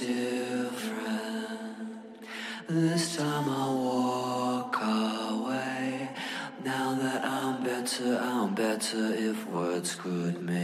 Different. This time I'll walk away. Now that I'm better, I'm better if words could make